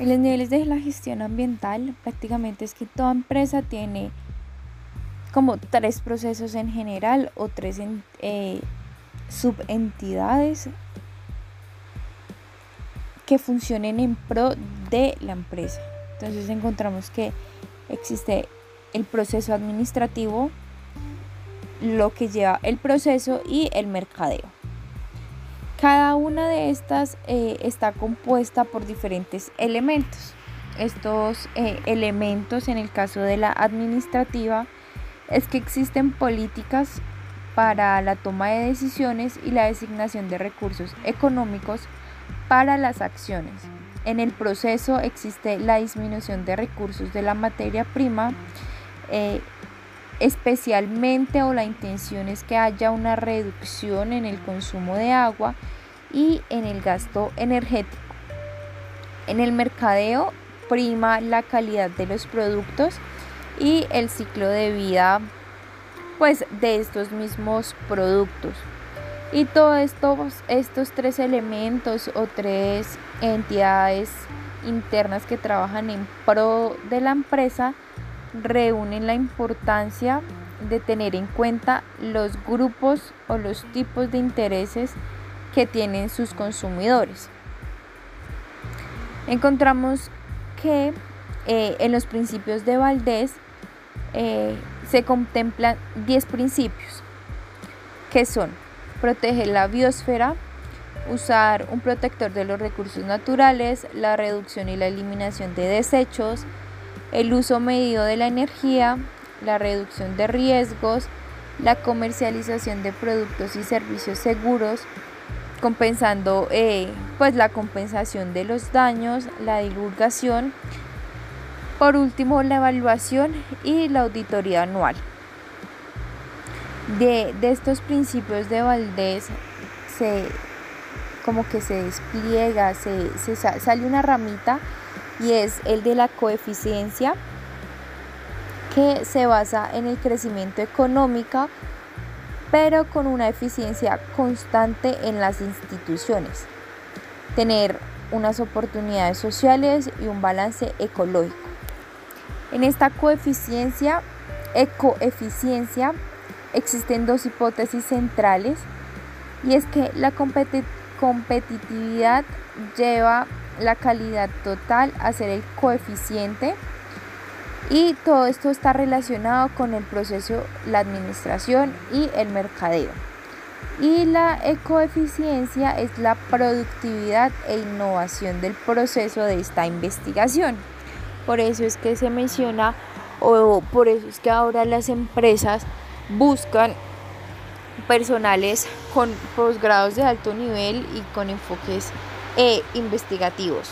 En los niveles de la gestión ambiental, prácticamente es que toda empresa tiene como tres procesos en general o tres eh, subentidades que funcionen en pro de la empresa. Entonces encontramos que existe el proceso administrativo, lo que lleva el proceso y el mercadeo. Cada una de estas eh, está compuesta por diferentes elementos. Estos eh, elementos, en el caso de la administrativa, es que existen políticas para la toma de decisiones y la designación de recursos económicos para las acciones. En el proceso existe la disminución de recursos de la materia prima, eh, especialmente o la intención es que haya una reducción en el consumo de agua y en el gasto energético. En el mercadeo prima la calidad de los productos y el ciclo de vida pues de estos mismos productos. Y todos estos, estos tres elementos o tres entidades internas que trabajan en pro de la empresa reúnen la importancia de tener en cuenta los grupos o los tipos de intereses que tienen sus consumidores. Encontramos que eh, en los principios de Valdés eh, se contemplan 10 principios, que son proteger la biosfera, usar un protector de los recursos naturales, la reducción y la eliminación de desechos, el uso medido de la energía, la reducción de riesgos, la comercialización de productos y servicios seguros, compensando eh, pues la compensación de los daños, la divulgación, por último la evaluación y la auditoría anual. De, estos principios de Valdés se como que se despliega, se, se sale una ramita y es el de la coeficiencia que se basa en el crecimiento económico pero con una eficiencia constante en las instituciones, tener unas oportunidades sociales y un balance ecológico. En esta coeficiencia, ecoeficiencia existen dos hipótesis centrales y es que la competitividad lleva la calidad total a ser el coeficiente y todo esto está relacionado con el proceso, la administración y el mercadeo. Y la ecoeficiencia es la productividad e innovación del proceso de esta investigación. Por eso es que se menciona o por eso es que ahora las empresas buscan personales con posgrados de alto nivel y con enfoques eh, investigativos.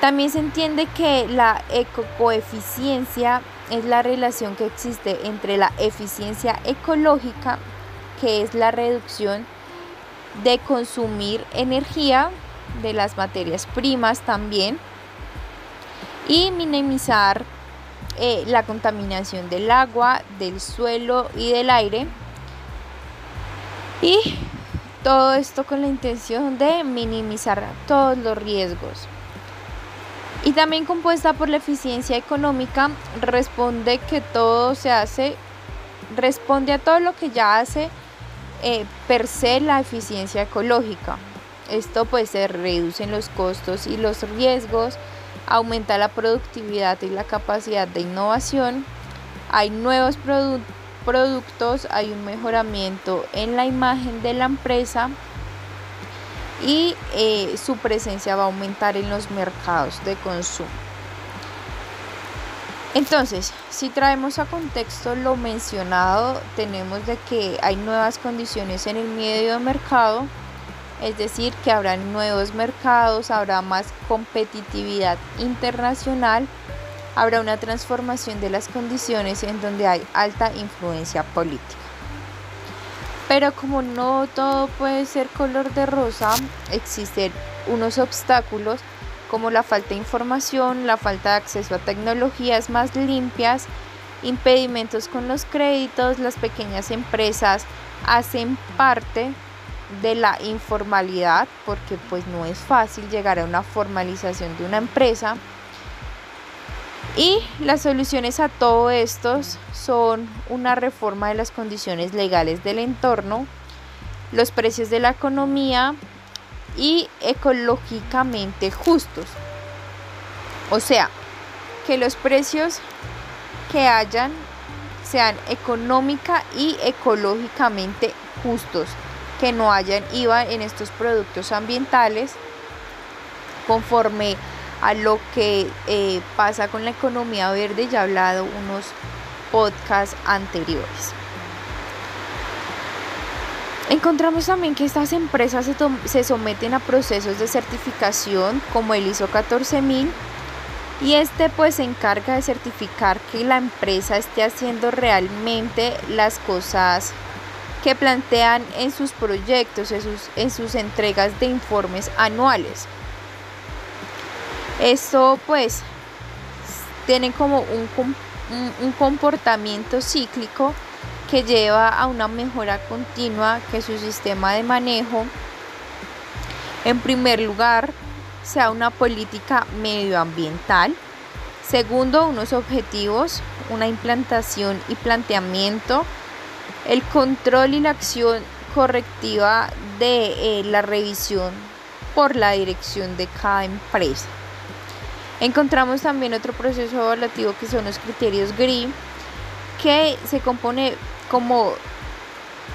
También se entiende que la ecocoeficiencia es la relación que existe entre la eficiencia ecológica, que es la reducción de consumir energía de las materias primas también, y minimizar eh, la contaminación del agua, del suelo y del aire. Y todo esto con la intención de minimizar todos los riesgos y también compuesta por la eficiencia económica, responde que todo se hace, responde a todo lo que ya hace eh, per se la eficiencia ecológica. Esto pues se reducen los costos y los riesgos, aumenta la productividad y la capacidad de innovación, hay nuevos productos, hay un mejoramiento en la imagen de la empresa, y eh, su presencia va a aumentar en los mercados de consumo. Entonces, si traemos a contexto lo mencionado, tenemos de que hay nuevas condiciones en el medio de mercado, es decir, que habrá nuevos mercados, habrá más competitividad internacional, habrá una transformación de las condiciones en donde hay alta influencia política. Pero como no todo puede ser color de rosa, existen unos obstáculos como la falta de información, la falta de acceso a tecnologías más limpias, impedimentos con los créditos, las pequeñas empresas hacen parte de la informalidad, porque pues no es fácil llegar a una formalización de una empresa. Y las soluciones a todo esto son una reforma de las condiciones legales del entorno, los precios de la economía y ecológicamente justos. O sea, que los precios que hayan sean económica y ecológicamente justos, que no hayan IVA en estos productos ambientales conforme a lo que eh, pasa con la economía verde, ya he hablado unos podcasts anteriores. Encontramos también que estas empresas se, se someten a procesos de certificación como el ISO 14000 y este pues se encarga de certificar que la empresa esté haciendo realmente las cosas que plantean en sus proyectos, en sus, en sus entregas de informes anuales. Esto pues tiene como un, comportamiento cíclico que lleva a una mejora continua que su sistema de manejo en primer lugar sea una política medioambiental. Segundo, unos objetivos, una implantación y planteamiento, el control y la acción correctiva de eh, la revisión por la dirección de cada empresa. Encontramos también otro proceso evaluativo que son los criterios GRI, que se compone como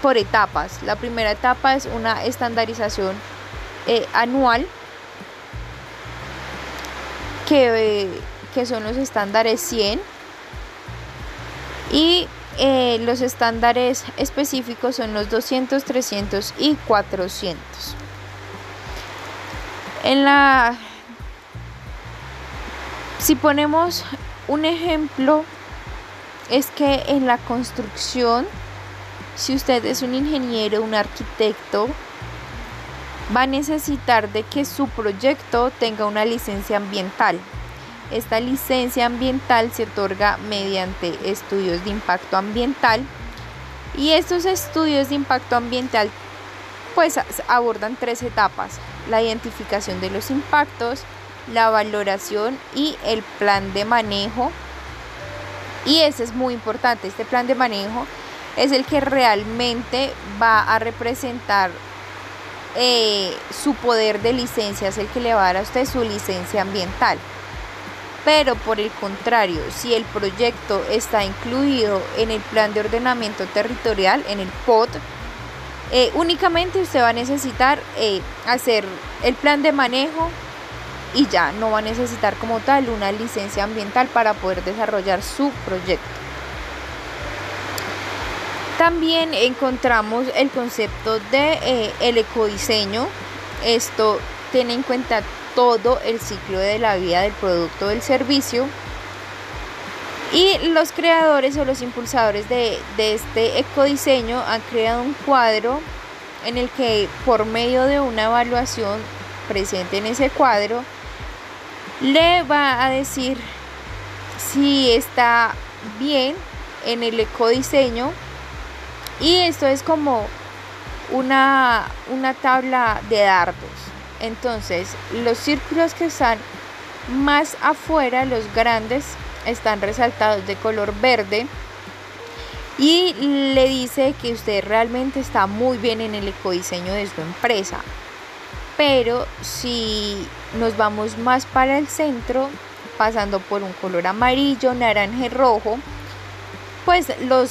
por etapas. La primera etapa es una estandarización eh, anual que, son los estándares 100 y eh, los estándares específicos son los 200, 300 y 400. En la si ponemos un ejemplo es que en la construcción si usted es un ingeniero, un arquitecto, va a necesitar de que su proyecto tenga una licencia ambiental. Esta licencia ambiental se otorga mediante estudios de impacto ambiental y estos estudios de impacto ambiental pues abordan tres etapas, la identificación de los impactos, la valoración y el plan de manejo. Y ese es muy importante, este plan de manejo es el que realmente va a representar eh, su poder de licencia, es el que le va a dar a usted su licencia ambiental. Pero por el contrario, si el proyecto está incluido en el plan de ordenamiento territorial, en el POT, eh, únicamente usted va a necesitar eh, hacer el plan de manejo y ya no va a necesitar como tal una licencia ambiental para poder desarrollar su proyecto. También encontramos el concepto de eh, el ecodiseño. Esto tiene en cuenta todo el ciclo de la vida del producto o del servicio. Y los creadores o los impulsadores de, de este ecodiseño han creado un cuadro en el que por medio de una evaluación presente en ese cuadro le va a decir si está bien en el ecodiseño y esto es como una, una tabla de dardos. Entonces, los círculos que están más afuera, los grandes, están resaltados de color verde. Y le dice que usted realmente está muy bien en el ecodiseño de su empresa. Pero si nos vamos más para el centro, pasando por un color amarillo, naranja y rojo, pues los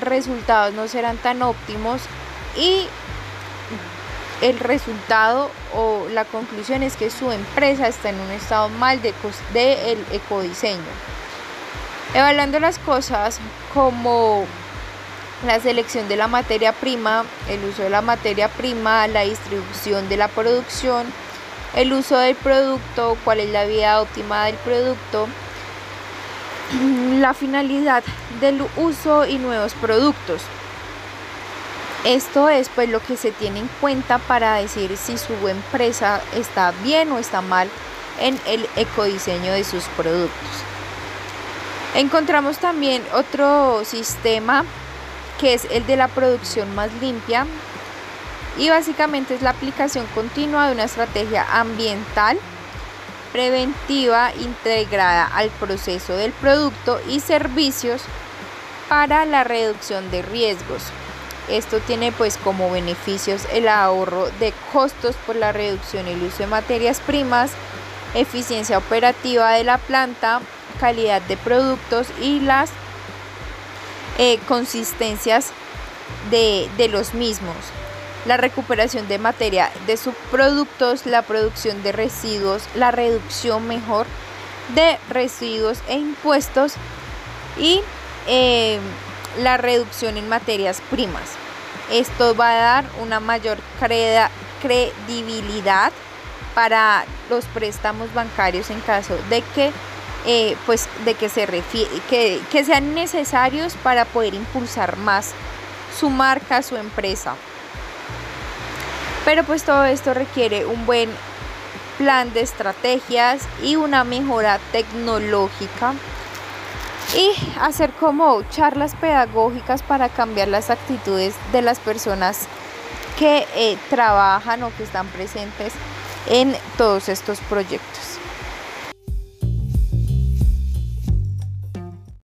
resultados no serán tan óptimos y el resultado o la conclusión es que su empresa está en un estado mal de, de el ecodiseño. Evaluando las cosas como la selección de la materia prima, el uso de la materia prima, la distribución de la producción, el uso del producto, cuál es la vida óptima del producto, la finalidad del uso y nuevos productos. Esto es pues lo que se tiene en cuenta para decir si su empresa está bien o está mal en el ecodiseño de sus productos. Encontramos también otro sistema que es el de la producción más limpia. Y básicamente es la aplicación continua de una estrategia ambiental preventiva integrada al proceso del producto y servicios para la reducción de riesgos. Esto tiene pues como beneficios el ahorro de costos por la reducción y el uso de materias primas, eficiencia operativa de la planta, calidad de productos y las eh, consistencias de, de los mismos la recuperación de materia de subproductos, la producción de residuos, la reducción mejor de residuos e impuestos y eh, la reducción en materias primas. Esto va a dar una mayor credibilidad para los préstamos bancarios en caso de que eh, pues de que se que, que sean necesarios para poder impulsar más su marca, su empresa. Pero pues todo esto requiere un buen plan de estrategias y una mejora tecnológica y hacer como charlas pedagógicas para cambiar las actitudes de las personas que eh, trabajan o que están presentes en todos estos proyectos.